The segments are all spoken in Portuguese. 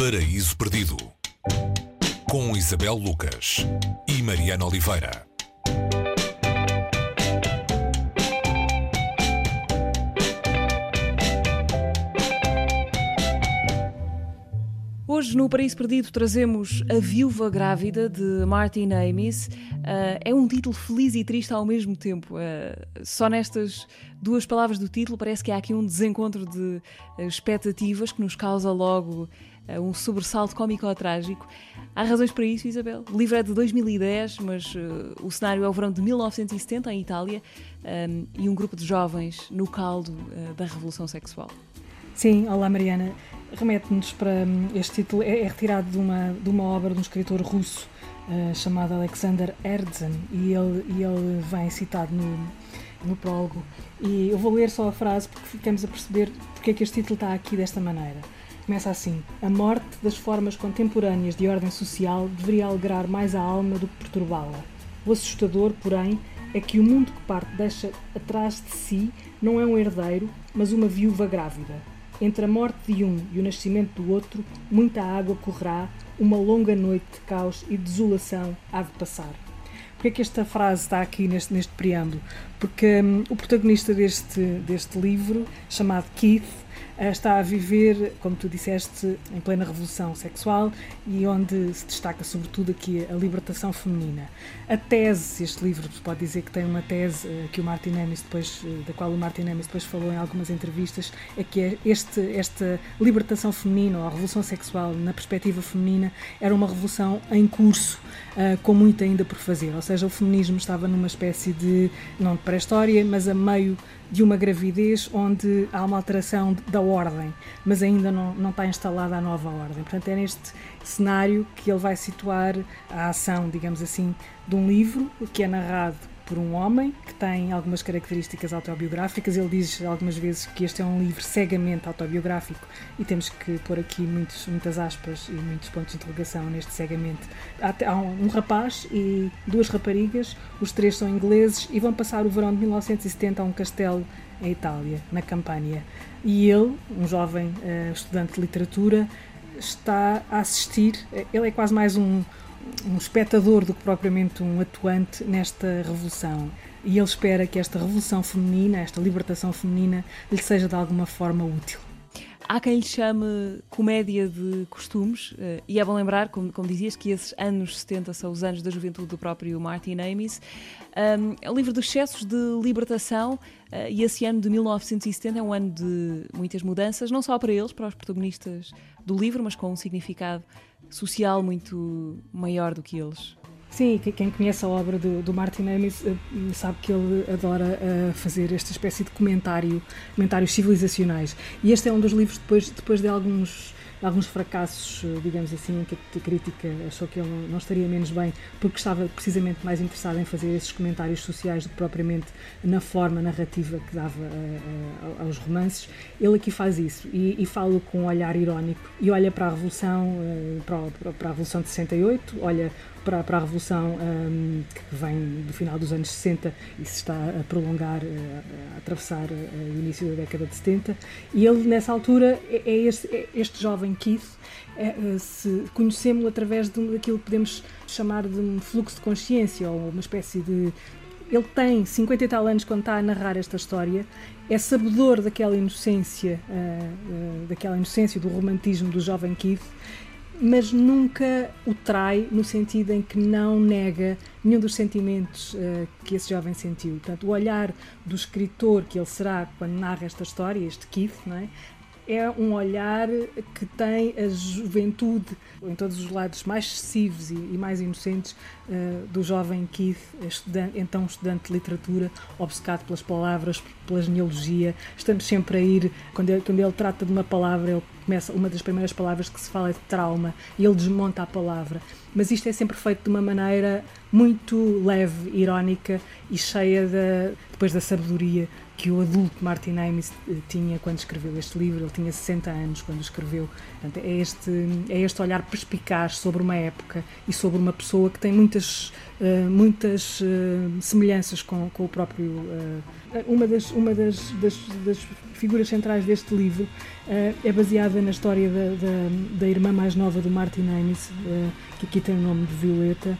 Paraíso Perdido com Isabel Lucas e Mariana Oliveira. Hoje, no Paraíso Perdido, trazemos A Viúva Grávida, de Martin Amis. Uh, é um título feliz e triste ao mesmo tempo. Uh, só nestas duas palavras do título parece que há aqui um desencontro de uh, expectativas que nos causa logo um sobressalto cómico-trágico. Há razões para isso, Isabel. O livro é de 2010, mas o cenário é o verão de 1970, em Itália, um, e um grupo de jovens no caldo da revolução sexual. Sim, olá Mariana. Remete-nos para. Hum, este título é, é, retirado de uma, de uma obra de um escritor russo uh, chamado Alexander Herzen e ele, e ele vem citado no, no prólogo. E eu vou ler só a frase porque ficamos a perceber porque é que este título está aqui desta maneira. Começa assim: A morte das formas contemporâneas de ordem social deveria alegrar mais a alma do que perturbá-la. O assustador, porém, é que o mundo que parte deixa atrás de si não é um herdeiro, mas uma viúva grávida. Entre a morte de um e o nascimento do outro, muita água correrá, uma longa noite de caos e desolação há de passar. Porquê é que esta frase está aqui neste, neste preâmbulo? Porque hum, o protagonista deste, deste livro, chamado Keith, está a viver, como tu disseste, em plena revolução sexual e onde se destaca sobretudo aqui a libertação feminina. A tese, este livro pode dizer que tem uma tese eh, que o Martin Amis depois, eh, da qual o Martin Amis depois falou em algumas entrevistas, é que é este, esta libertação feminina ou a revolução sexual na perspectiva feminina era uma revolução em curso, eh, com muito ainda por fazer, ou seja, o feminismo estava numa espécie de, não de pré-história, mas a meio de uma gravidez onde há uma alteração da ordem, mas ainda não, não está instalada a nova ordem. Portanto, é neste cenário que ele vai situar a ação, digamos assim, de um livro que é narrado por um homem que tem algumas características autobiográficas. Ele diz algumas vezes que este é um livro cegamente autobiográfico e temos que pôr aqui muitos, muitas aspas e muitos pontos de interrogação neste cegamente. Há, um, um rapaz e duas raparigas, os três são ingleses e vão passar o verão de 1970 a um castelo em Itália, na Campânia. E ele, um jovem uh, estudante de literatura, está a assistir, ele é quase mais um um espectador do que propriamente um atuante nesta revolução. E ele espera que esta revolução feminina, esta libertação feminina, lhe seja de alguma forma útil. Há quem lhe chame comédia de costumes, eh, e é bom lembrar, como, como dizias, que esses anos 70 são os anos da juventude do próprio Martin Amis. Um, é um livro de excessos de libertação, uh, e esse ano de 1970 é um ano de muitas mudanças, não só para eles, para os protagonistas do livro, mas com um significado social muito maior do que eles. Sim, quem conhece a obra do, do Martin Amis eh, sabe que ele adora uh, fazer esta espécie de comentário, comentários civilizacionais. E este é um dos livros, depois, depois de alguns alguns fracassos, eh, digamos assim, em que a crítica achou que ele não estaria menos bem, porque estava precisamente mais interessado em fazer esses comentários sociais do que propriamente na forma narrativa que dava uh, uh, aos romances. Ele aqui faz isso e, e fala com um olhar irónico e olha para a Revolução, para, para, a Revolução de 68, olha para, para a Revolução um, que vem do final dos anos 60 e se está a prolongar, a, a atravessar o início da década de 70. E ele, nessa altura, é, é este, é este jovem Keith, é, é, se conhecemos-lo através de, daquilo que podemos chamar de um fluxo de consciência ou uma espécie de. Ele tem 50 e tal anos quando está a narrar esta história, é sabedor daquela inocência, uh, uh, daquela inocência do romantismo do jovem Keith mas nunca o trai no sentido em que não nega nenhum dos sentimentos uh, que esse jovem sentiu. Portanto, o olhar do escritor que ele será quando narra esta história, este Keith, não é? É um olhar que tem a juventude em todos os lados mais excessivos e, e mais inocentes uh, do jovem Keith, estudante, então estudante de literatura, obcecado pelas palavras, pela genealogia. Estamos sempre a ir, quando ele, quando ele trata de uma palavra, ele começa, uma das primeiras palavras que se fala é trauma e ele desmonta a palavra. Mas isto é sempre feito de uma maneira muito leve, irónica e cheia de, depois da sabedoria que o adulto Martin Amis eh, tinha quando escreveu este livro. Ele tinha 60 anos quando escreveu. Portanto, é este, é este olhar perspicaz sobre uma época e sobre uma pessoa que tem muitas, muitas uh, semelhanças com, com o próprio. Uh, uma das, uma das, das, das, figuras centrais deste livro é baseada na história da, da, da, irmã mais nova do Martin Amis, que aqui tem o nome de Violeta.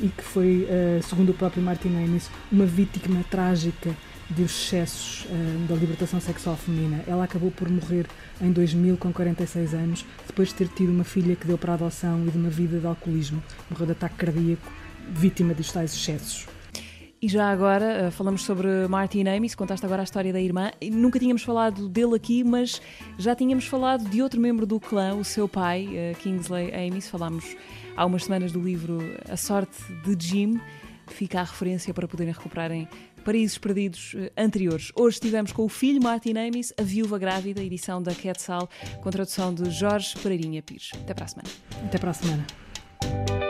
e que foi, segundo o próprio Martin Amis, uma vítima trágica dos excessos uh, da libertação sexual feminina. Ela acabou por morrer em 2000 com 46 anos, depois de ter tido uma filha que deu para a adoção e de uma vida de alcoolismo. Morreu de ataque cardíaco, vítima dos tais excessos. E já agora uh, falamos sobre Martin Amis, contaste agora a história da irmã. Nunca tínhamos falado dele aqui, mas já tínhamos falado de outro membro do clã, o seu pai, uh, Kingsley Amis. Falámos há umas semanas do livro A Sorte de Jim. Fica a referência para poderem recuperarem Paraísos Perdidos eh, anteriores. Hoje estivemos com o filho Martin Amis, A Viúva Grávida, edição da Quetzal, com tradução de Jorge Pereirinha Pires. Até para a semana. Até para a semana.